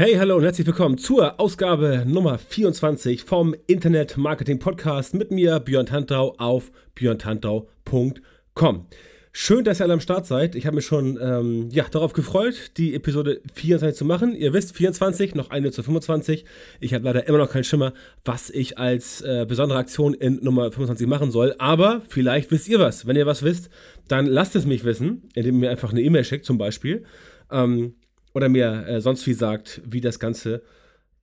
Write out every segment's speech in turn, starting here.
Hey, hallo und herzlich willkommen zur Ausgabe Nummer 24 vom Internet Marketing Podcast mit mir, Björn Tantau, auf björntantau.com. Schön, dass ihr alle am Start seid. Ich habe mich schon ähm, ja, darauf gefreut, die Episode 24 zu machen. Ihr wisst, 24, noch eine zu 25. Ich habe leider immer noch keinen Schimmer, was ich als äh, besondere Aktion in Nummer 25 machen soll. Aber vielleicht wisst ihr was. Wenn ihr was wisst, dann lasst es mich wissen, indem ihr mir einfach eine E-Mail schickt zum Beispiel. Ähm, oder mir äh, sonst wie sagt, wie das Ganze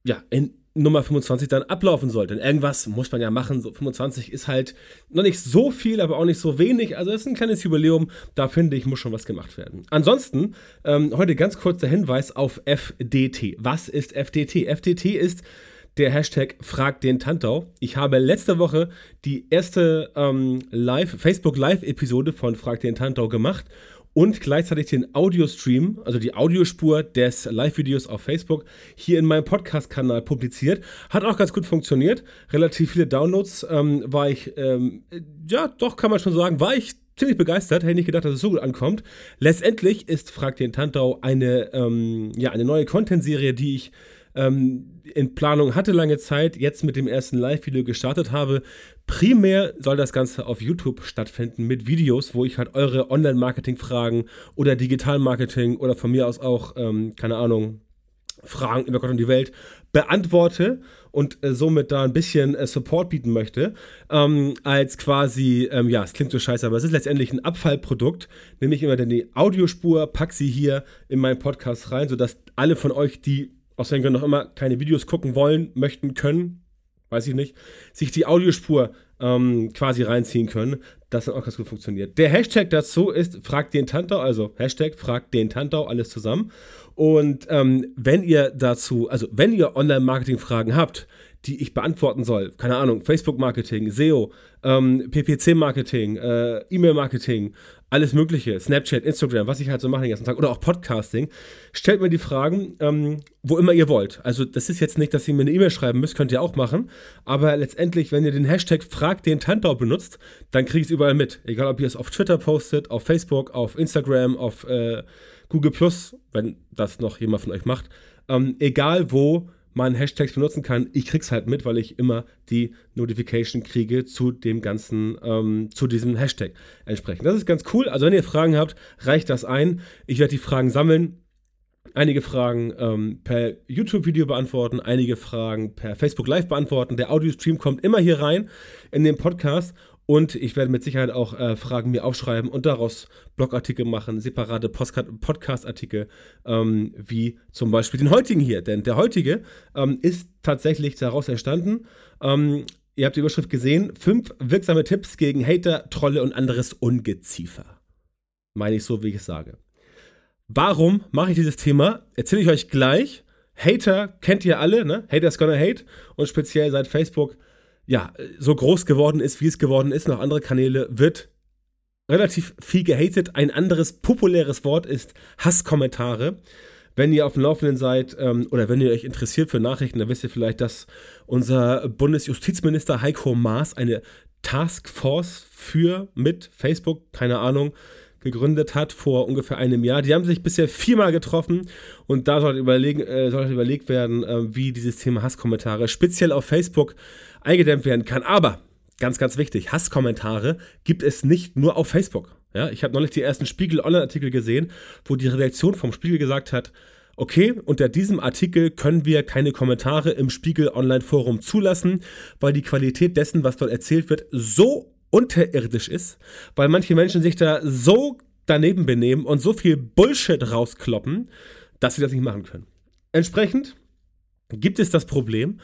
ja, in Nummer 25 dann ablaufen soll. Denn irgendwas muss man ja machen. So 25 ist halt noch nicht so viel, aber auch nicht so wenig. Also es ist ein kleines Jubiläum. Da finde ich, muss schon was gemacht werden. Ansonsten, ähm, heute ganz kurz der Hinweis auf FDT. Was ist FDT? FDT ist der Hashtag Frag den Tantau. Ich habe letzte Woche die erste ähm, Live, Facebook Live-Episode von Frag den Tantau gemacht und gleichzeitig den Audiostream, also die Audiospur des Live-Videos auf Facebook, hier in meinem Podcast-Kanal publiziert. Hat auch ganz gut funktioniert. Relativ viele Downloads ähm, war ich, ähm, ja, doch kann man schon sagen, war ich ziemlich begeistert. Hätte nicht gedacht, dass es so gut ankommt. Letztendlich ist Frag den Tantau eine, ähm, ja, eine neue Content-Serie, die ich ähm, in Planung hatte lange Zeit, jetzt mit dem ersten Live-Video gestartet habe. Primär soll das Ganze auf YouTube stattfinden mit Videos, wo ich halt eure Online-Marketing-Fragen oder Digital-Marketing oder von mir aus auch, ähm, keine Ahnung, Fragen über Gott und die Welt beantworte und äh, somit da ein bisschen äh, Support bieten möchte, ähm, als quasi, ähm, ja, es klingt so scheiße, aber es ist letztendlich ein Abfallprodukt, nämlich immer dann die Audiospur, pack sie hier in meinen Podcast rein, sodass alle von euch, die aus welchen Gründen noch immer keine Videos gucken wollen, möchten, können, weiß ich nicht, sich die Audiospur ähm, quasi reinziehen können. Das hat auch ganz gut funktioniert. Der Hashtag dazu ist Frag den Tantau, also Hashtag Frag den Tantau, alles zusammen. Und ähm, wenn ihr dazu, also wenn ihr Online-Marketing-Fragen habt, die ich beantworten soll, keine Ahnung, Facebook-Marketing, SEO, ähm, PPC-Marketing, äh, E-Mail-Marketing, alles Mögliche, Snapchat, Instagram, was ich halt so mache den ganzen Tag oder auch Podcasting, stellt mir die Fragen, ähm, wo immer ihr wollt. Also das ist jetzt nicht, dass ihr mir eine E-Mail schreiben müsst, könnt ihr auch machen, aber letztendlich, wenn ihr den Hashtag Frag den Tantau benutzt, dann kriege ich es überall mit. Egal, ob ihr es auf Twitter postet, auf Facebook, auf Instagram, auf äh, Google wenn das noch jemand von euch macht. Ähm, egal wo, man Hashtags benutzen kann. Ich krieg's halt mit, weil ich immer die Notification kriege zu dem ganzen, ähm, zu diesem Hashtag entsprechend. Das ist ganz cool. Also wenn ihr Fragen habt, reicht das ein. Ich werde die Fragen sammeln. Einige Fragen ähm, per YouTube-Video beantworten, einige Fragen per Facebook Live beantworten. Der Audio-Stream kommt immer hier rein in den Podcast und ich werde mit Sicherheit auch äh, Fragen mir aufschreiben und daraus Blogartikel machen, separate Podcast-Artikel, ähm, wie zum Beispiel den heutigen hier. Denn der heutige ähm, ist tatsächlich daraus entstanden. Ähm, ihr habt die Überschrift gesehen: Fünf wirksame Tipps gegen Hater, Trolle und anderes Ungeziefer. Meine ich so, wie ich es sage. Warum mache ich dieses Thema? Erzähle ich euch gleich. Hater kennt ihr alle, ne? Haters gonna hate. Und speziell seit Facebook ja, so groß geworden ist, wie es geworden ist, noch andere Kanäle, wird relativ viel gehatet. Ein anderes populäres Wort ist Hasskommentare. Wenn ihr auf dem Laufenden seid ähm, oder wenn ihr euch interessiert für Nachrichten, dann wisst ihr vielleicht, dass unser Bundesjustizminister Heiko Maas eine Taskforce für mit Facebook, keine Ahnung, gegründet hat vor ungefähr einem Jahr. Die haben sich bisher viermal getroffen und da sollte, überlegen, äh, sollte überlegt werden, äh, wie dieses Thema Hasskommentare speziell auf Facebook eingedämmt werden kann. Aber ganz, ganz wichtig, Hasskommentare gibt es nicht nur auf Facebook. Ja, ich habe neulich die ersten Spiegel-Online-Artikel gesehen, wo die Redaktion vom Spiegel gesagt hat, okay, unter diesem Artikel können wir keine Kommentare im Spiegel Online Forum zulassen, weil die Qualität dessen, was dort erzählt wird, so unterirdisch ist, weil manche Menschen sich da so daneben benehmen und so viel Bullshit rauskloppen, dass sie das nicht machen können. Entsprechend gibt es das Problem,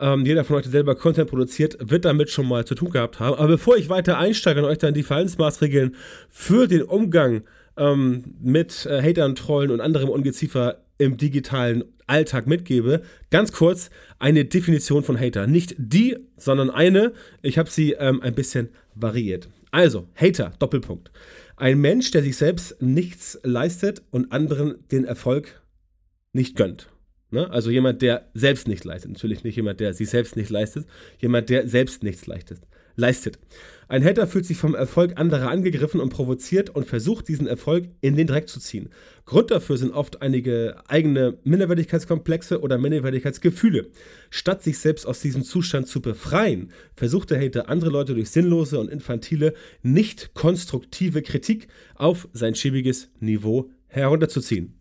ähm, jeder von euch, der selber Content produziert, wird damit schon mal zu tun gehabt haben. Aber bevor ich weiter einsteige und euch dann die Verhaltensmaßregeln für den Umgang ähm, mit äh, Hatern, Trollen und anderem Ungeziefer im digitalen Alltag mitgebe. Ganz kurz eine Definition von Hater. Nicht die, sondern eine. Ich habe sie ähm, ein bisschen variiert. Also, Hater, Doppelpunkt. Ein Mensch, der sich selbst nichts leistet und anderen den Erfolg nicht gönnt. Ne? Also jemand, der selbst nicht leistet. Natürlich nicht jemand, der sich selbst nicht leistet. Jemand, der selbst nichts leistet leistet. Ein Hater fühlt sich vom Erfolg anderer angegriffen und provoziert und versucht, diesen Erfolg in den Dreck zu ziehen. Grund dafür sind oft einige eigene Minderwertigkeitskomplexe oder Minderwertigkeitsgefühle. Statt sich selbst aus diesem Zustand zu befreien, versucht der Hater andere Leute durch sinnlose und infantile, nicht konstruktive Kritik auf sein schäbiges Niveau herunterzuziehen.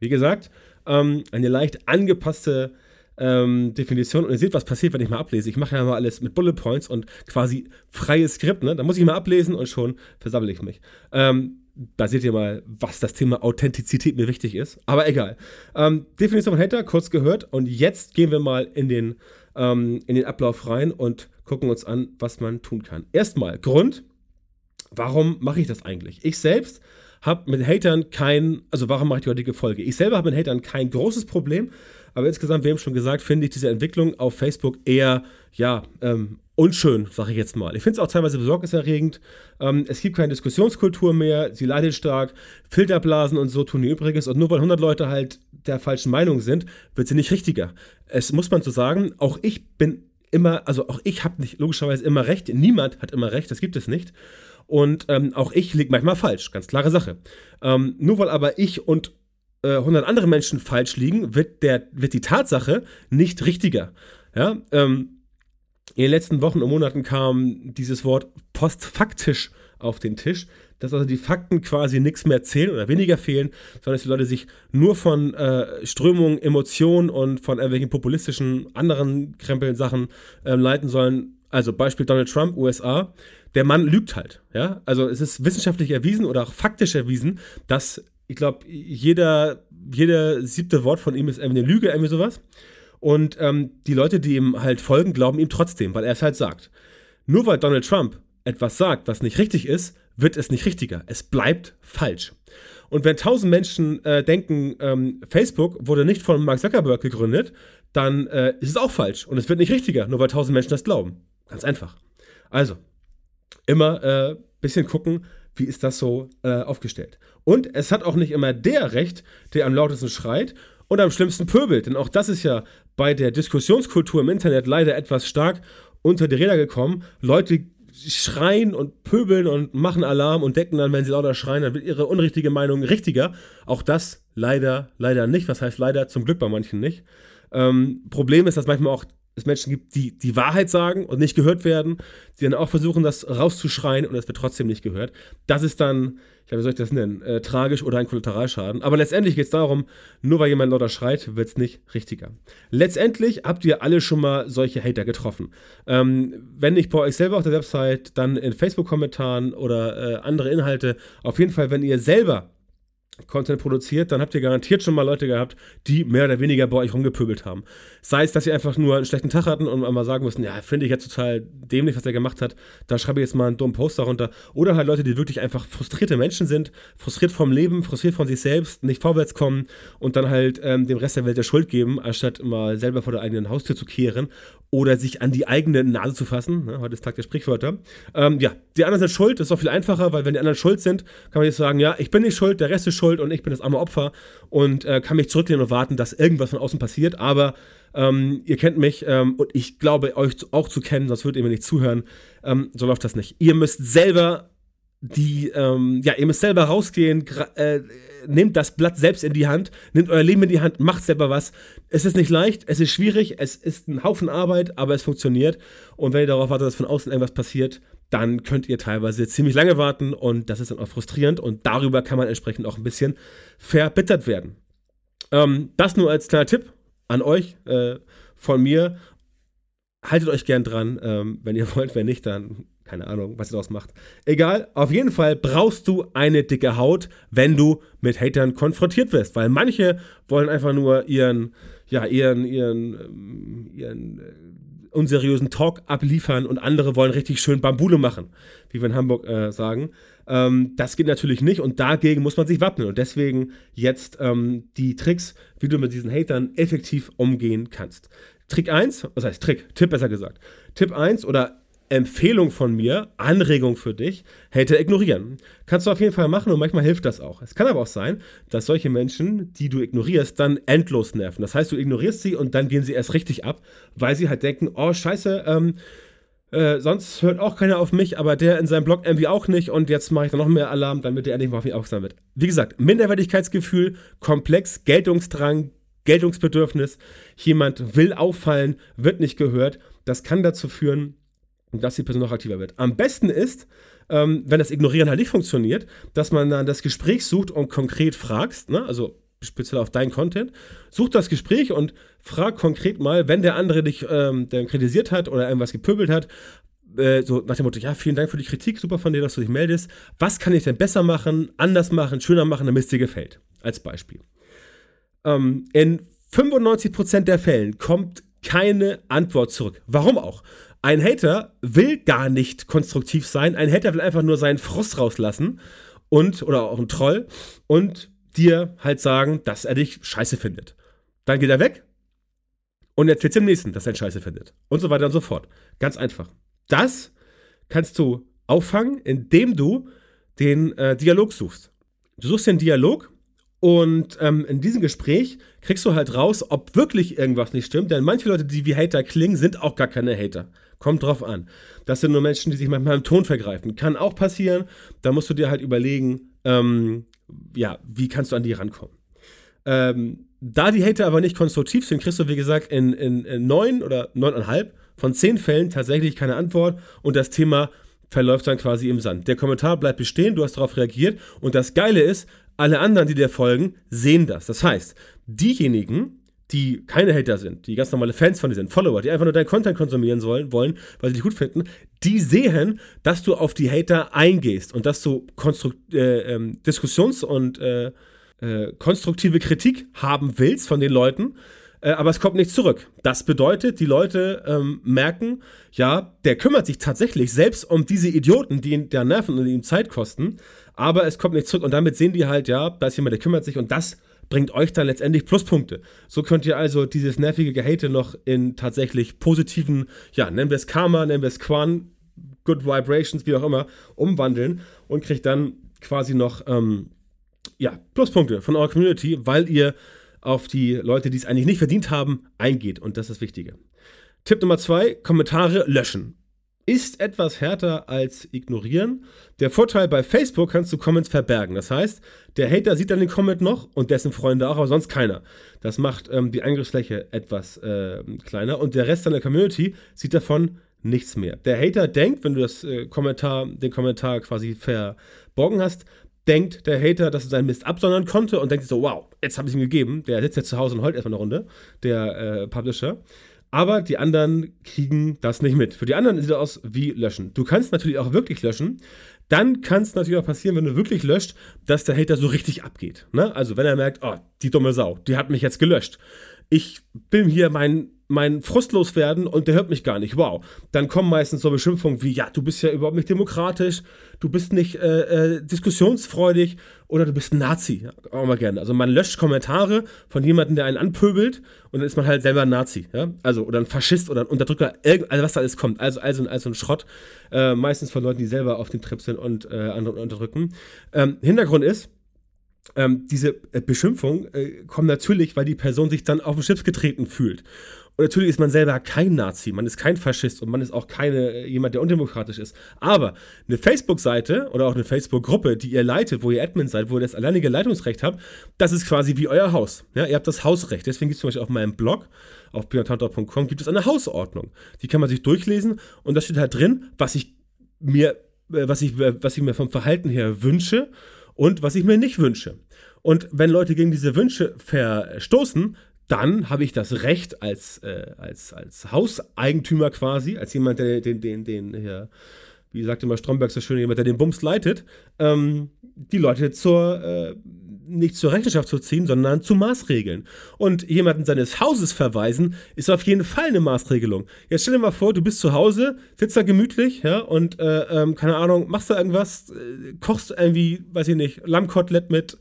Wie gesagt, ähm, eine leicht angepasste ähm, Definition und ihr seht, was passiert, wenn ich mal ablese. Ich mache ja mal alles mit Bullet Points und quasi freies Skript, ne? Da muss ich mal ablesen und schon versammle ich mich. Ähm, da seht ihr mal, was das Thema Authentizität mir wichtig ist. Aber egal. Ähm, Definition von Hater, kurz gehört. Und jetzt gehen wir mal in den, ähm, in den Ablauf rein und gucken uns an, was man tun kann. Erstmal, Grund, warum mache ich das eigentlich? Ich selbst habe mit Hatern kein, also warum mache ich die heutige Folge? Ich selber habe mit Hatern kein großes Problem, aber insgesamt, wir haben schon gesagt, finde ich diese Entwicklung auf Facebook eher, ja, ähm, unschön, sage ich jetzt mal. Ich finde es auch teilweise besorgniserregend. Ähm, es gibt keine Diskussionskultur mehr, sie leidet stark, Filterblasen und so tun ihr Übriges. Und nur weil 100 Leute halt der falschen Meinung sind, wird sie nicht richtiger. Es muss man so sagen, auch ich bin immer, also auch ich habe nicht logischerweise immer recht. Niemand hat immer recht, das gibt es nicht. Und ähm, auch ich liege manchmal falsch, ganz klare Sache. Ähm, nur weil aber ich und 100 äh, andere Menschen falsch liegen, wird, der, wird die Tatsache nicht richtiger. Ja, ähm, in den letzten Wochen und Monaten kam dieses Wort postfaktisch auf den Tisch, dass also die Fakten quasi nichts mehr zählen oder weniger fehlen, sondern dass die Leute sich nur von äh, Strömungen, Emotionen und von irgendwelchen populistischen anderen Krempeln Sachen äh, leiten sollen. Also Beispiel Donald Trump, USA. Der Mann lügt halt. Ja? Also es ist wissenschaftlich erwiesen oder auch faktisch erwiesen, dass ich glaube, jeder, jeder siebte Wort von ihm ist irgendwie eine Lüge, irgendwie sowas. Und ähm, die Leute, die ihm halt folgen, glauben ihm trotzdem, weil er es halt sagt. Nur weil Donald Trump etwas sagt, was nicht richtig ist, wird es nicht richtiger. Es bleibt falsch. Und wenn tausend Menschen äh, denken, ähm, Facebook wurde nicht von Mark Zuckerberg gegründet, dann äh, ist es auch falsch. Und es wird nicht richtiger, nur weil tausend Menschen das glauben. Ganz einfach. Also, immer äh, bisschen gucken, wie ist das so äh, aufgestellt. Und es hat auch nicht immer der Recht, der am lautesten schreit und am schlimmsten pöbelt. Denn auch das ist ja bei der Diskussionskultur im Internet leider etwas stark unter die Räder gekommen. Leute schreien und pöbeln und machen Alarm und decken dann, wenn sie lauter schreien, dann wird ihre unrichtige Meinung richtiger. Auch das leider, leider nicht. Was heißt leider? Zum Glück bei manchen nicht. Ähm, Problem ist, dass manchmal auch es Menschen gibt, die die Wahrheit sagen und nicht gehört werden, die dann auch versuchen, das rauszuschreien und es wird trotzdem nicht gehört. Das ist dann, ja, wie soll ich das nennen, äh, tragisch oder ein Kollateralschaden. Aber letztendlich geht es darum, nur weil jemand lauter schreit, wird es nicht richtiger. Letztendlich habt ihr alle schon mal solche Hater getroffen. Ähm, wenn nicht bei euch selber auf der Website, dann in Facebook-Kommentaren oder äh, andere Inhalte. Auf jeden Fall, wenn ihr selber Content produziert, dann habt ihr garantiert schon mal Leute gehabt, die mehr oder weniger bei euch rumgepöbelt haben. Sei es, dass sie einfach nur einen schlechten Tag hatten und einmal sagen mussten, ja, finde ich jetzt total dämlich, was er gemacht hat, da schreibe ich jetzt mal einen dummen Post darunter. Oder halt Leute, die wirklich einfach frustrierte Menschen sind, frustriert vom Leben, frustriert von sich selbst, nicht vorwärts kommen und dann halt ähm, dem Rest der Welt der Schuld geben, anstatt mal selber vor der eigenen Haustür zu kehren oder sich an die eigene Nase zu fassen. Ne? Heute ist Tag der Sprichwörter. Ähm, ja, die anderen sind schuld, das ist auch viel einfacher, weil wenn die anderen schuld sind, kann man jetzt sagen, ja, ich bin nicht schuld, der Rest ist schuld und ich bin das arme Opfer und äh, kann mich zurücklehnen und warten, dass irgendwas von außen passiert. Aber ähm, ihr kennt mich ähm, und ich glaube, euch auch zu kennen, sonst würdet ihr mir nicht zuhören. Ähm, so läuft das nicht. Ihr müsst selber die, ähm, ja, ihr müsst selber rausgehen, äh, nehmt das Blatt selbst in die Hand, nehmt euer Leben in die Hand, macht selber was. Es ist nicht leicht, es ist schwierig, es ist ein Haufen Arbeit, aber es funktioniert. Und wenn ihr darauf wartet, dass von außen irgendwas passiert, dann könnt ihr teilweise ziemlich lange warten und das ist dann auch frustrierend und darüber kann man entsprechend auch ein bisschen verbittert werden. Ähm, das nur als kleiner Tipp an euch äh, von mir. Haltet euch gern dran, ähm, wenn ihr wollt, wenn nicht, dann keine Ahnung, was ihr daraus macht. Egal, auf jeden Fall brauchst du eine dicke Haut, wenn du mit Hatern konfrontiert wirst, weil manche wollen einfach nur ihren, ja, ihren, ihren, ähm, ihren unseriösen Talk abliefern und andere wollen richtig schön Bambule machen, wie wir in Hamburg äh, sagen. Ähm, das geht natürlich nicht und dagegen muss man sich wappnen. Und deswegen jetzt ähm, die Tricks, wie du mit diesen Hatern effektiv umgehen kannst. Trick 1, was heißt Trick? Tipp besser gesagt. Tipp 1 oder Empfehlung von mir, Anregung für dich, Hater ignorieren. Kannst du auf jeden Fall machen und manchmal hilft das auch. Es kann aber auch sein, dass solche Menschen, die du ignorierst, dann endlos nerven. Das heißt, du ignorierst sie und dann gehen sie erst richtig ab, weil sie halt denken, oh scheiße, ähm, äh, sonst hört auch keiner auf mich, aber der in seinem Blog irgendwie auch nicht und jetzt mache ich dann noch mehr Alarm, damit der endlich mal auf mich aufmerksam wird. Wie gesagt, Minderwertigkeitsgefühl, komplex, Geltungsdrang, Geltungsbedürfnis, jemand will auffallen, wird nicht gehört. Das kann dazu führen, dass die Person noch aktiver wird. Am besten ist, ähm, wenn das Ignorieren halt nicht funktioniert, dass man dann das Gespräch sucht und konkret fragst, ne? also speziell auf deinen Content, such das Gespräch und frag konkret mal, wenn der andere dich ähm, kritisiert hat oder irgendwas gepöbelt hat, äh, so nach dem Motto, ja, vielen Dank für die Kritik, super von dir, dass du dich meldest. Was kann ich denn besser machen, anders machen, schöner machen, damit es dir gefällt? Als Beispiel. Ähm, in 95% der Fällen kommt keine Antwort zurück. Warum auch? Ein Hater will gar nicht konstruktiv sein. Ein Hater will einfach nur seinen Frust rauslassen und, oder auch ein Troll, und dir halt sagen, dass er dich scheiße findet. Dann geht er weg und erzählt dem nächsten, dass er ihn scheiße findet. Und so weiter und so fort. Ganz einfach. Das kannst du auffangen, indem du den äh, Dialog suchst. Du suchst den Dialog und ähm, in diesem Gespräch kriegst du halt raus, ob wirklich irgendwas nicht stimmt. Denn manche Leute, die wie Hater klingen, sind auch gar keine Hater. Kommt drauf an. Das sind nur Menschen, die sich manchmal im Ton vergreifen. Kann auch passieren. Da musst du dir halt überlegen, ähm, ja, wie kannst du an die rankommen. Ähm, da die Hater aber nicht konstruktiv sind, kriegst du, wie gesagt, in, in, in neun oder neuneinhalb von zehn Fällen tatsächlich keine Antwort und das Thema verläuft dann quasi im Sand. Der Kommentar bleibt bestehen, du hast darauf reagiert und das Geile ist, alle anderen, die dir folgen, sehen das. Das heißt, diejenigen, die keine Hater sind, die ganz normale Fans von dir sind, Follower, die einfach nur deinen Content konsumieren sollen, wollen, weil sie dich gut finden, die sehen, dass du auf die Hater eingehst und dass du Konstrukt äh, ähm, Diskussions- und äh, äh, konstruktive Kritik haben willst von den Leuten, äh, aber es kommt nicht zurück. Das bedeutet, die Leute ähm, merken, ja, der kümmert sich tatsächlich selbst um diese Idioten, die ihn der nerven und ihm Zeit kosten, aber es kommt nicht zurück und damit sehen die halt, ja, da ist jemand, der kümmert sich und das bringt euch dann letztendlich Pluspunkte. So könnt ihr also dieses nervige Gehate noch in tatsächlich positiven, ja, nennen wir es Karma, nennen wir es Quan, Good Vibrations, wie auch immer, umwandeln und kriegt dann quasi noch, ähm, ja, Pluspunkte von eurer Community, weil ihr auf die Leute, die es eigentlich nicht verdient haben, eingeht. Und das ist das Wichtige. Tipp Nummer zwei: Kommentare löschen. Ist etwas härter als ignorieren. Der Vorteil bei Facebook kannst du Comments verbergen. Das heißt, der Hater sieht dann den Comment noch und dessen Freunde auch, aber sonst keiner. Das macht ähm, die Angriffsfläche etwas äh, kleiner und der Rest deiner Community sieht davon nichts mehr. Der Hater denkt, wenn du das äh, Kommentar, den Kommentar quasi verborgen hast, denkt der Hater, dass er seinen Mist absondern konnte und denkt so, wow, jetzt habe ich ihm gegeben. Der sitzt jetzt zu Hause und heult erstmal eine Runde, der äh, Publisher. Aber die anderen kriegen das nicht mit. Für die anderen sieht es aus wie löschen. Du kannst natürlich auch wirklich löschen. Dann kann es natürlich auch passieren, wenn du wirklich löscht, dass der Hater so richtig abgeht. Ne? Also wenn er merkt, oh, die dumme Sau, die hat mich jetzt gelöscht. Ich bin hier mein mein Frust loswerden und der hört mich gar nicht. Wow. Dann kommen meistens so Beschimpfungen wie, ja, du bist ja überhaupt nicht demokratisch, du bist nicht äh, äh, diskussionsfreudig oder du bist ein Nazi. Ja, auch mal gerne. Also man löscht Kommentare von jemandem, der einen anpöbelt und dann ist man halt selber ein Nazi. Ja? Also, oder ein Faschist oder ein Unterdrücker, also was da alles kommt. Also, also, also ein Schrott. Äh, meistens von Leuten, die selber auf dem Trip sind und äh, andere unterdrücken. Ähm, Hintergrund ist, ähm, diese äh, Beschimpfung äh, kommt natürlich, weil die Person sich dann auf den Chips getreten fühlt. Und natürlich ist man selber kein Nazi, man ist kein Faschist und man ist auch keine äh, jemand, der undemokratisch ist. Aber eine Facebook-Seite oder auch eine Facebook-Gruppe, die ihr leitet, wo ihr Admin seid, wo ihr das alleinige Leitungsrecht habt, das ist quasi wie euer Haus. Ja, ihr habt das Hausrecht. Deswegen gibt es zum Beispiel auf meinem Blog, auf björntantor.com, gibt es eine Hausordnung. Die kann man sich durchlesen und da steht halt drin, was ich mir, äh, was ich, was ich mir vom Verhalten her wünsche und was ich mir nicht wünsche. Und wenn Leute gegen diese Wünsche verstoßen, dann habe ich das Recht als, äh, als, als Hauseigentümer quasi, als jemand, der den, den, den, den wie sagt immer Stromberg so schön, jemand, der den Bums leitet, ähm, die Leute zur, äh, nicht zur Rechenschaft zu ziehen, sondern zu Maßregeln. Und jemanden seines Hauses verweisen, ist auf jeden Fall eine Maßregelung. Jetzt stell dir mal vor, du bist zu Hause, sitzt da gemütlich, ja, und, äh, ähm, keine Ahnung, machst da irgendwas, äh, kochst irgendwie, weiß ich nicht, Lammkotelett mit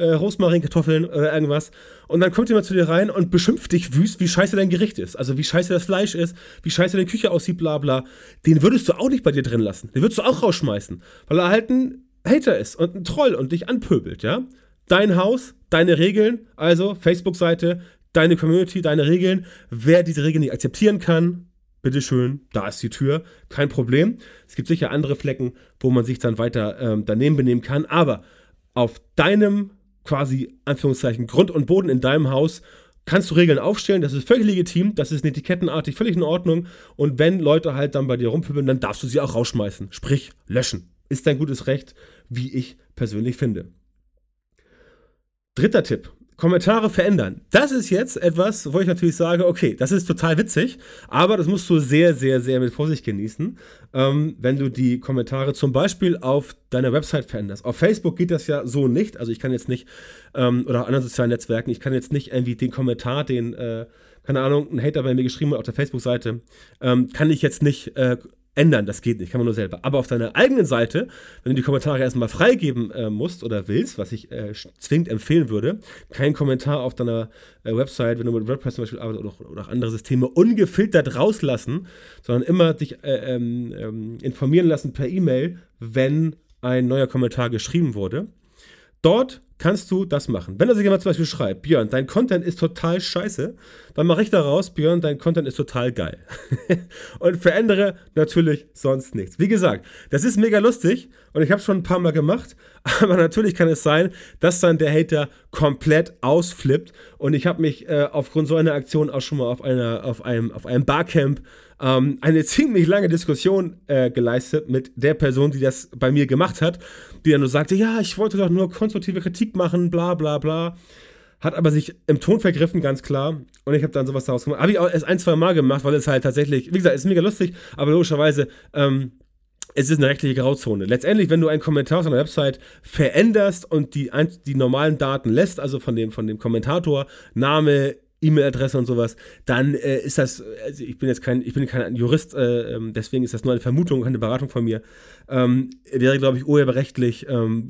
äh, Rosmarinkartoffeln oder irgendwas. Und dann kommt jemand zu dir rein und beschimpft dich wüst, wie scheiße dein Gericht ist. Also wie scheiße das Fleisch ist, wie scheiße deine Küche aussieht, bla bla. Den würdest du auch nicht bei dir drin lassen. Den würdest du auch rausschmeißen. Weil er halt ein Hater ist und ein Troll und dich anpöbelt, ja? Dein Haus, deine Regeln, also Facebook-Seite, deine Community, deine Regeln. Wer diese Regeln nicht akzeptieren kann, bitteschön, da ist die Tür, kein Problem. Es gibt sicher andere Flecken, wo man sich dann weiter ähm, daneben benehmen kann, aber auf deinem quasi, Anführungszeichen, Grund und Boden in deinem Haus kannst du Regeln aufstellen, das ist völlig legitim, das ist etikettenartig, völlig in Ordnung. Und wenn Leute halt dann bei dir rumpübeln, dann darfst du sie auch rausschmeißen. Sprich, löschen. Ist dein gutes Recht, wie ich persönlich finde. Dritter Tipp. Kommentare verändern. Das ist jetzt etwas, wo ich natürlich sage, okay, das ist total witzig, aber das musst du sehr, sehr, sehr mit Vorsicht genießen, ähm, wenn du die Kommentare zum Beispiel auf deiner Website veränderst. Auf Facebook geht das ja so nicht, also ich kann jetzt nicht, ähm, oder anderen sozialen Netzwerken, ich kann jetzt nicht irgendwie den Kommentar, den, äh, keine Ahnung, ein Hater bei mir geschrieben hat auf der Facebook-Seite, ähm, kann ich jetzt nicht äh, ändern. Das geht nicht, kann man nur selber. Aber auf deiner eigenen Seite, wenn du die Kommentare erstmal freigeben äh, musst oder willst, was ich äh, zwingend empfehlen würde, kein Kommentar auf deiner äh, Website, wenn du mit WordPress zum Beispiel arbeitest oder, oder auch andere Systeme, ungefiltert rauslassen, sondern immer dich äh, ähm, ähm, informieren lassen per E-Mail, wenn ein neuer Kommentar geschrieben wurde. Dort kannst du das machen. Wenn da sich jemand zum Beispiel schreibt, Björn, dein Content ist total scheiße, dann mache ich daraus, Björn, dein Content ist total geil. und verändere natürlich sonst nichts. Wie gesagt, das ist mega lustig und ich habe es schon ein paar Mal gemacht, aber natürlich kann es sein, dass dann der Hater komplett ausflippt und ich habe mich äh, aufgrund so einer Aktion auch schon mal auf, einer, auf, einem, auf einem Barcamp ähm, eine ziemlich lange Diskussion äh, geleistet mit der Person, die das bei mir gemacht hat, die dann nur sagte, ja, ich wollte doch nur konstruktive Kritik machen, bla bla bla. Hat aber sich im Ton vergriffen, ganz klar. Und ich habe dann sowas daraus gemacht. Habe ich auch erst ein, zwei Mal gemacht, weil es halt tatsächlich, wie gesagt, ist mega lustig, aber logischerweise, ähm, es ist eine rechtliche Grauzone. Letztendlich, wenn du einen Kommentar auf einer Website veränderst und die, die normalen Daten lässt, also von dem, von dem Kommentator, Name, E-Mail-Adresse und sowas, dann äh, ist das, also ich bin jetzt kein, ich bin kein Jurist, äh, ähm, deswegen ist das nur eine Vermutung, keine Beratung von mir, ähm, wäre, glaube ich, urheberrechtlich ähm,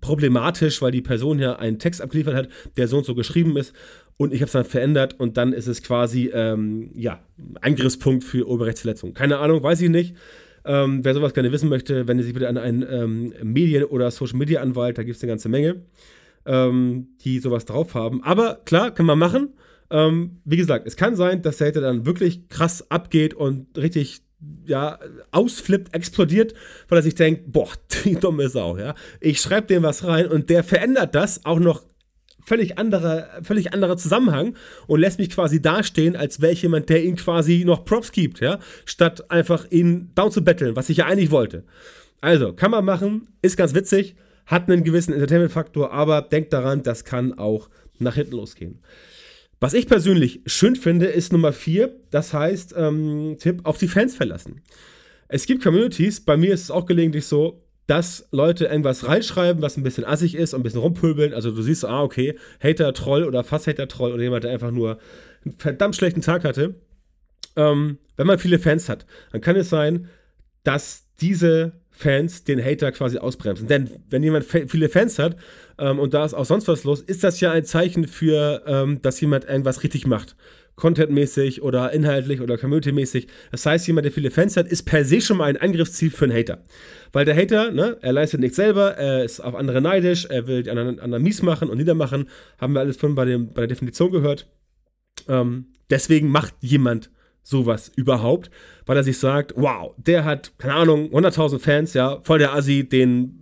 problematisch, weil die Person ja einen Text abgeliefert hat, der so und so geschrieben ist und ich habe es dann verändert und dann ist es quasi, ähm, ja, Angriffspunkt für Urheberrechtsverletzung. Keine Ahnung, weiß ich nicht. Ähm, wer sowas gerne wissen möchte, wende sich bitte an einen ähm, Medien- oder Social-Media-Anwalt, da gibt es eine ganze Menge, die sowas drauf haben. Aber klar, kann man machen. Ähm, wie gesagt, es kann sein, dass der Hater dann wirklich krass abgeht und richtig ja, ausflippt, explodiert, weil er sich denkt, boah, die dumme Sau, ja. Ich schreibe dem was rein und der verändert das auch noch völlig anderer, völlig anderer Zusammenhang und lässt mich quasi dastehen, als wäre ich jemand, der ihm quasi noch Props gibt, ja, statt einfach ihn down zu betteln, was ich ja eigentlich wollte. Also, kann man machen, ist ganz witzig, hat einen gewissen Entertainment-Faktor, aber denkt daran, das kann auch nach hinten losgehen. Was ich persönlich schön finde, ist Nummer 4. Das heißt, ähm, Tipp, auf die Fans verlassen. Es gibt Communities, bei mir ist es auch gelegentlich so, dass Leute irgendwas reinschreiben, was ein bisschen assig ist und ein bisschen rumpöbeln. Also du siehst, ah, okay, Hater-Troll oder fast Hater-Troll oder jemand, der einfach nur einen verdammt schlechten Tag hatte. Ähm, wenn man viele Fans hat, dann kann es sein, dass diese Fans den Hater quasi ausbremsen. Denn wenn jemand viele Fans hat ähm, und da ist auch sonst was los, ist das ja ein Zeichen für, ähm, dass jemand irgendwas richtig macht. Contentmäßig oder inhaltlich oder community-mäßig. Das heißt, jemand, der viele Fans hat, ist per se schon mal ein Angriffsziel für einen Hater. Weil der Hater, ne, er leistet nichts selber, er ist auf andere neidisch, er will die anderen, anderen mies machen und niedermachen. Haben wir alles von bei, bei der Definition gehört. Ähm, deswegen macht jemand sowas überhaupt, weil er sich sagt, wow, der hat, keine Ahnung, 100.000 Fans, ja, voll der Assi, den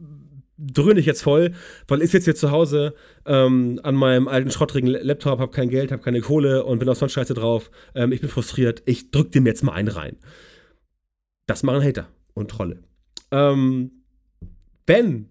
dröhne ich jetzt voll, weil ich jetzt zu Hause ähm, an meinem alten schrottrigen Laptop, habe kein Geld, habe keine Kohle und bin auf sonst Scheiße drauf. Ähm, ich bin frustriert, ich drück dem jetzt mal einen rein. Das machen Hater und Trolle. Ähm, wenn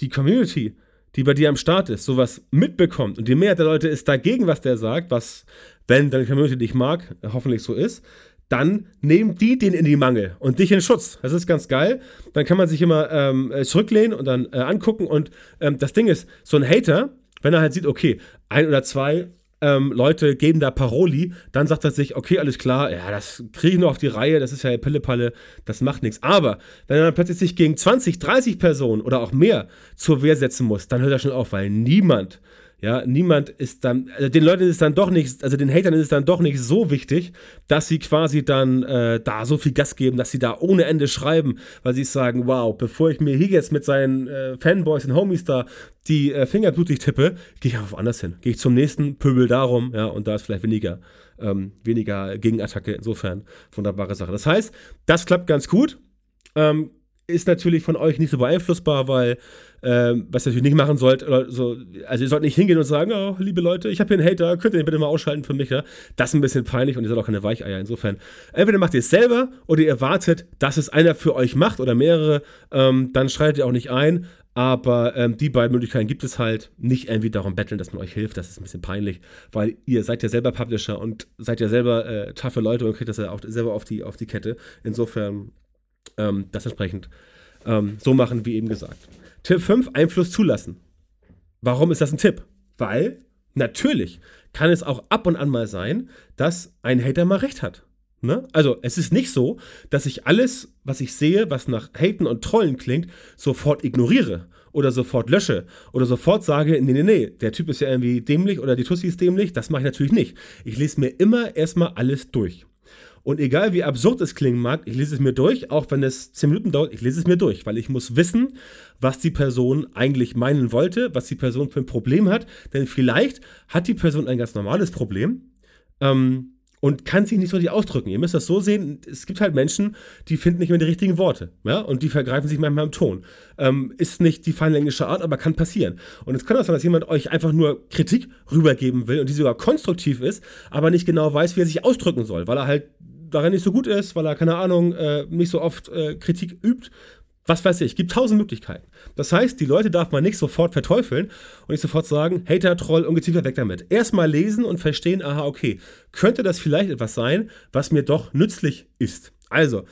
die Community die bei dir am Start ist, sowas mitbekommt und die Mehrheit der Leute ist dagegen, was der sagt, was, wenn deine Community dich mag, hoffentlich so ist, dann nehmen die den in die Mangel und dich in Schutz. Das ist ganz geil. Dann kann man sich immer ähm, zurücklehnen und dann äh, angucken. Und ähm, das Ding ist, so ein Hater Wenn er halt sieht, okay, ein oder zwei ähm, Leute geben da Paroli, dann sagt er sich, okay, alles klar, ja, das kriege ich noch auf die Reihe, das ist ja Pillepalle, das macht nichts. Aber wenn er dann plötzlich sich gegen 20, 30 Personen oder auch mehr zur Wehr setzen muss, dann hört er schon auf, weil niemand ja, niemand ist dann, also den Leuten ist dann doch nicht, also den Hatern ist es dann doch nicht so wichtig, dass sie quasi dann äh, da so viel Gas geben, dass sie da ohne Ende schreiben, weil sie sagen, wow, bevor ich mir hier jetzt mit seinen äh, Fanboys und Homies da die äh, Finger blutig tippe, gehe ich einfach woanders hin. Gehe ich zum nächsten, pöbel darum, ja, und da ist vielleicht weniger, ähm, weniger Gegenattacke. Insofern wunderbare Sache. Das heißt, das klappt ganz gut. Ähm, ist natürlich von euch nicht so beeinflussbar, weil ähm, was ihr natürlich nicht machen sollt, so, also ihr sollt nicht hingehen und sagen, oh, liebe Leute, ich habe hier einen Hater, könnt ihr den bitte mal ausschalten für mich, ja? Das ist ein bisschen peinlich und ihr seid auch keine Weicheier. Insofern, entweder macht ihr es selber oder ihr wartet, dass es einer für euch macht oder mehrere, ähm, dann schreitet ihr auch nicht ein. Aber ähm, die beiden Möglichkeiten gibt es halt. Nicht irgendwie darum betteln, dass man euch hilft. Das ist ein bisschen peinlich, weil ihr seid ja selber Publisher und seid ja selber äh, taffe Leute und kriegt das ja auch selber auf die, auf die Kette. Insofern ähm, das entsprechend ähm, so machen, wie eben gesagt. Tipp 5, Einfluss zulassen. Warum ist das ein Tipp? Weil natürlich kann es auch ab und an mal sein, dass ein Hater mal recht hat. Ne? Also es ist nicht so, dass ich alles, was ich sehe, was nach Haten und Trollen klingt, sofort ignoriere oder sofort lösche oder sofort sage, nee, nee, nee, der Typ ist ja irgendwie dämlich oder die Tussi ist dämlich. Das mache ich natürlich nicht. Ich lese mir immer erstmal alles durch. Und egal wie absurd es klingen mag, ich lese es mir durch, auch wenn es 10 Minuten dauert, ich lese es mir durch, weil ich muss wissen, was die Person eigentlich meinen wollte, was die Person für ein Problem hat. Denn vielleicht hat die Person ein ganz normales Problem ähm, und kann sich nicht so richtig ausdrücken. Ihr müsst das so sehen, es gibt halt Menschen, die finden nicht mehr die richtigen Worte. Ja? Und die vergreifen sich manchmal im Ton. Ähm, ist nicht die feinlängliche Art, aber kann passieren. Und es kann auch sein, dass jemand euch einfach nur Kritik rübergeben will und die sogar konstruktiv ist, aber nicht genau weiß, wie er sich ausdrücken soll, weil er halt darin nicht so gut ist, weil er, keine Ahnung, äh, nicht so oft äh, Kritik übt. Was weiß ich, gibt tausend Möglichkeiten. Das heißt, die Leute darf man nicht sofort verteufeln und nicht sofort sagen, Hater, Troll, Ungeziefer, weg damit. Erstmal lesen und verstehen, aha, okay, könnte das vielleicht etwas sein, was mir doch nützlich ist. Also,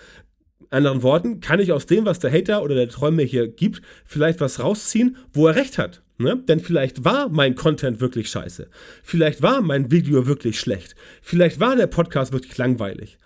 anderen Worten, kann ich aus dem, was der Hater oder der Troll mir hier gibt, vielleicht was rausziehen, wo er recht hat. Ne? Denn vielleicht war mein Content wirklich scheiße. Vielleicht war mein Video wirklich schlecht. Vielleicht war der Podcast wirklich langweilig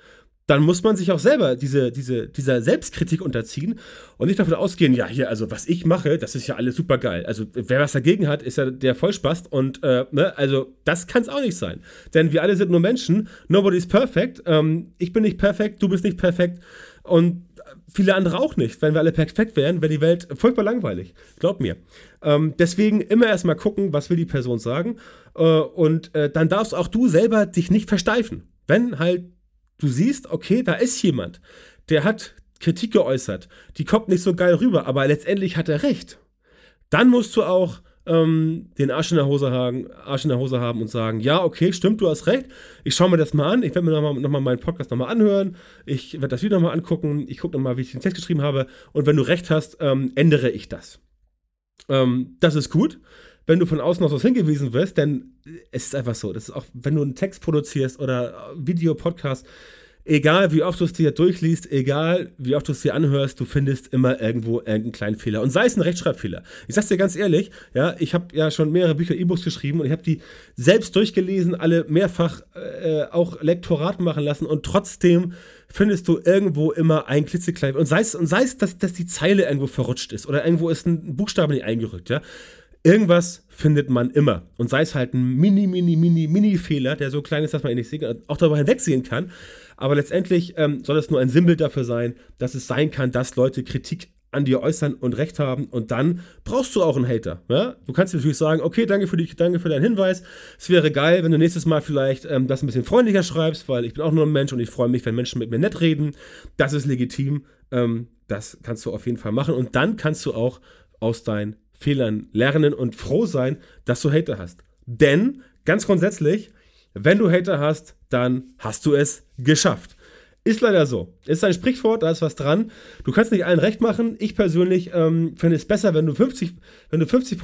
dann muss man sich auch selber diese, diese, dieser Selbstkritik unterziehen und nicht davon ausgehen, ja, hier, also was ich mache, das ist ja alles super geil. Also wer was dagegen hat, ist ja der Vollspast und, äh, ne, also das kann es auch nicht sein. Denn wir alle sind nur Menschen, nobody's perfect. Ähm, ich bin nicht perfekt, du bist nicht perfekt und viele andere auch nicht. Wenn wir alle perfekt wären, wäre die Welt furchtbar langweilig. Glaub mir. Ähm, deswegen immer erstmal gucken, was will die Person sagen äh, und äh, dann darfst auch du selber dich nicht versteifen. Wenn halt du siehst, okay, da ist jemand, der hat Kritik geäußert, die kommt nicht so geil rüber, aber letztendlich hat er recht. Dann musst du auch ähm, den Arsch in, der Hose haben, Arsch in der Hose haben und sagen, ja, okay, stimmt, du hast recht. Ich schaue mir das mal an. Ich werde mir nochmal noch mal meinen Podcast nochmal anhören. Ich werde das Video nochmal angucken. Ich gucke nochmal, wie ich den Text geschrieben habe. Und wenn du recht hast, ähm, ändere ich das. Ähm, das ist gut wenn du von außen auf was hingewiesen wirst, denn es ist einfach so, das ist auch, wenn du einen Text produzierst oder Video, Podcast, egal wie oft du es dir durchliest, egal wie oft du es dir anhörst, du findest immer irgendwo irgendeinen kleinen Fehler. Und sei es ein Rechtschreibfehler. Ich sag's dir ganz ehrlich, ja, ich habe ja schon mehrere Bücher, E-Books geschrieben und ich habe die selbst durchgelesen, alle mehrfach äh, auch Lektorat machen lassen und trotzdem findest du irgendwo immer ein klitzeklein. Und sei es, und sei es dass, dass die Zeile irgendwo verrutscht ist oder irgendwo ist ein Buchstabe nicht eingerückt, ja Irgendwas findet man immer. Und sei es halt ein mini, mini, mini, mini Fehler, der so klein ist, dass man ihn nicht sehen, auch darüber hinwegsehen kann. Aber letztendlich ähm, soll es nur ein Symbol dafür sein, dass es sein kann, dass Leute Kritik an dir äußern und recht haben und dann brauchst du auch einen Hater. Ja? Du kannst natürlich sagen, okay, danke für, die, danke für deinen Hinweis. Es wäre geil, wenn du nächstes Mal vielleicht ähm, das ein bisschen freundlicher schreibst, weil ich bin auch nur ein Mensch und ich freue mich, wenn Menschen mit mir nett reden. Das ist legitim. Ähm, das kannst du auf jeden Fall machen und dann kannst du auch aus deinen Fehlern lernen und froh sein, dass du Hater hast. Denn, ganz grundsätzlich, wenn du Hater hast, dann hast du es geschafft. Ist leider so. Ist ein Sprichwort, da ist was dran. Du kannst nicht allen recht machen. Ich persönlich ähm, finde es besser, wenn du 50, wenn du 50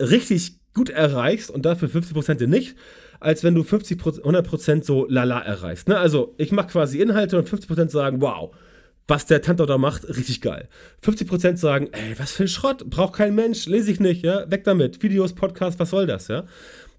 richtig gut erreichst und dafür 50% nicht, als wenn du 50 100% so lala erreichst. Ne? Also ich mache quasi Inhalte und 50% sagen, wow, was der Tantau da macht, richtig geil. 50% sagen, ey, was für ein Schrott, braucht kein Mensch, lese ich nicht, ja, weg damit. Videos, Podcast, was soll das, ja?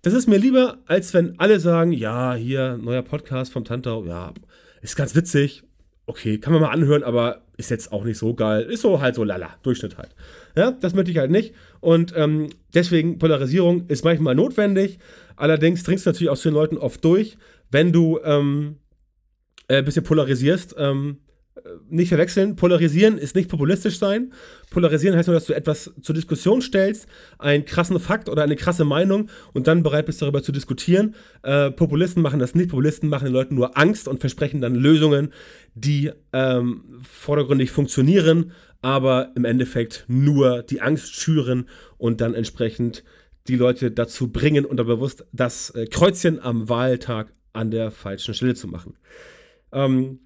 Das ist mir lieber, als wenn alle sagen, ja, hier, neuer Podcast vom Tantau, ja, ist ganz witzig, okay, kann man mal anhören, aber ist jetzt auch nicht so geil. Ist so halt so lala, Durchschnitt halt. Ja, das möchte ich halt nicht. Und ähm, deswegen, Polarisierung ist manchmal notwendig. Allerdings dringst du natürlich auch zu den Leuten oft durch, wenn du ähm, äh, ein bisschen polarisierst. Ähm, nicht verwechseln. Polarisieren ist nicht populistisch sein. Polarisieren heißt nur, dass du etwas zur Diskussion stellst, einen krassen Fakt oder eine krasse Meinung und dann bereit bist, darüber zu diskutieren. Äh, Populisten machen das nicht. Populisten machen den Leuten nur Angst und versprechen dann Lösungen, die ähm, vordergründig funktionieren, aber im Endeffekt nur die Angst schüren und dann entsprechend die Leute dazu bringen, unterbewusst das äh, Kreuzchen am Wahltag an der falschen Stelle zu machen. Ähm,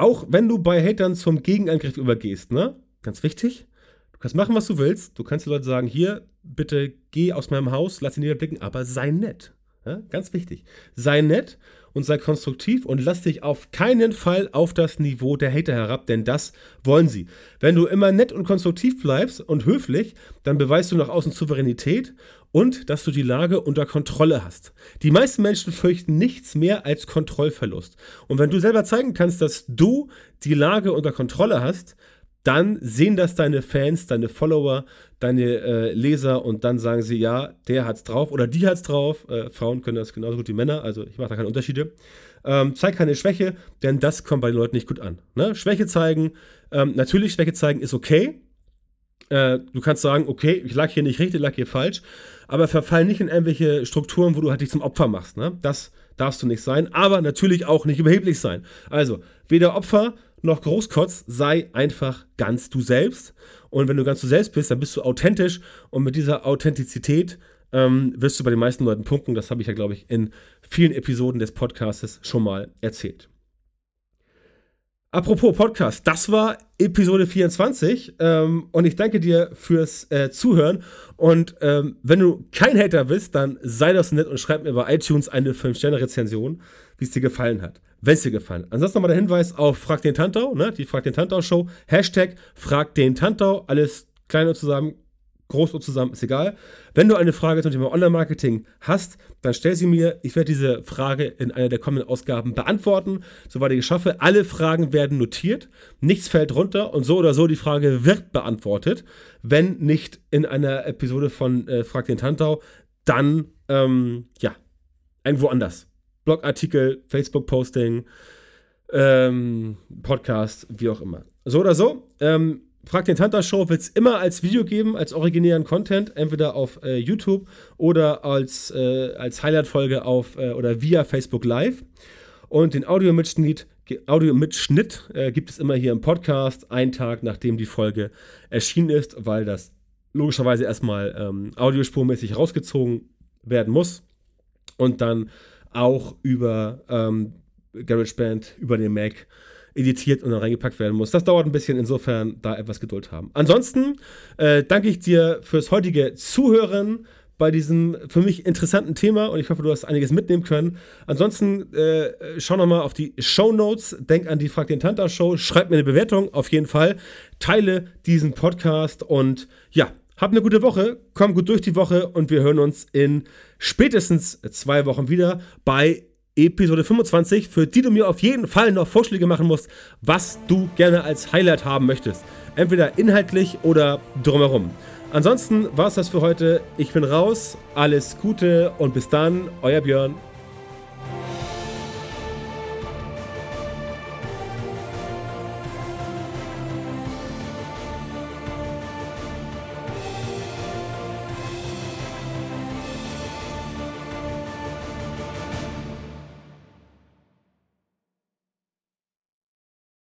auch wenn du bei Hatern zum Gegenangriff übergehst, ne? Ganz wichtig. Du kannst machen, was du willst. Du kannst den Leuten sagen, hier, bitte geh aus meinem Haus, lass ihn niederblicken, aber sei nett. Ja? Ganz wichtig. Sei nett und sei konstruktiv und lass dich auf keinen Fall auf das Niveau der Hater herab, denn das wollen sie. Wenn du immer nett und konstruktiv bleibst und höflich, dann beweist du nach außen Souveränität und dass du die Lage unter Kontrolle hast. Die meisten Menschen fürchten nichts mehr als Kontrollverlust. Und wenn du selber zeigen kannst, dass du die Lage unter Kontrolle hast, dann sehen das deine Fans, deine Follower, deine äh, Leser und dann sagen sie, ja, der hat's drauf oder die hat's drauf. Äh, Frauen können das genauso gut wie Männer, also ich mache da keine Unterschiede. Ähm, zeig keine Schwäche, denn das kommt bei den Leuten nicht gut an. Ne? Schwäche zeigen, ähm, natürlich Schwäche zeigen ist okay. Äh, du kannst sagen, okay, ich lag hier nicht richtig, lag hier falsch, aber verfall nicht in irgendwelche Strukturen, wo du halt dich zum Opfer machst. Ne? Das darfst du nicht sein, aber natürlich auch nicht überheblich sein. Also, weder Opfer noch Großkotz, sei einfach ganz du selbst. Und wenn du ganz du selbst bist, dann bist du authentisch und mit dieser Authentizität ähm, wirst du bei den meisten Leuten punkten. Das habe ich ja, glaube ich, in vielen Episoden des Podcasts schon mal erzählt. Apropos Podcast, das war Episode 24 ähm, und ich danke dir fürs äh, Zuhören. Und ähm, wenn du kein Hater bist, dann sei das nett und schreib mir bei iTunes eine 5-Sterne-Rezension, wie es dir gefallen hat. Wenn es dir gefallen hat. Ansonsten nochmal der Hinweis auf Frag den Tantau, ne? die Frag den Tantau Show. Hashtag Frag den Tantau, alles klein und zusammen groß oder zusammen, ist egal. Wenn du eine Frage zum Thema Online-Marketing hast, dann stell sie mir. Ich werde diese Frage in einer der kommenden Ausgaben beantworten, soweit ich es schaffe. Alle Fragen werden notiert, nichts fällt runter und so oder so die Frage wird beantwortet. Wenn nicht in einer Episode von äh, Frag den Tantau, dann, ähm, ja, irgendwo anders. Blogartikel, Facebook-Posting, ähm, Podcast, wie auch immer. So oder so. Ähm, Frag den Tanta Show wird es immer als Video geben, als originären Content, entweder auf äh, YouTube oder als, äh, als Highlight-Folge auf äh, oder via Facebook Live. Und den Audio-Mitschnitt Audio äh, gibt es immer hier im Podcast, einen Tag nachdem die Folge erschienen ist, weil das logischerweise erstmal ähm, audiospurmäßig rausgezogen werden muss und dann auch über ähm, GarageBand, über den Mac editiert und dann reingepackt werden muss. Das dauert ein bisschen, insofern da etwas Geduld haben. Ansonsten äh, danke ich dir fürs heutige Zuhören bei diesem für mich interessanten Thema und ich hoffe, du hast einiges mitnehmen können. Ansonsten äh, schau nochmal auf die Show Notes, denk an die Frag den Tanta Show, schreib mir eine Bewertung auf jeden Fall, teile diesen Podcast und ja, hab eine gute Woche, komm gut durch die Woche und wir hören uns in spätestens zwei Wochen wieder bei Episode 25, für die du mir auf jeden Fall noch Vorschläge machen musst, was du gerne als Highlight haben möchtest. Entweder inhaltlich oder drumherum. Ansonsten war es das für heute. Ich bin raus. Alles Gute und bis dann, euer Björn.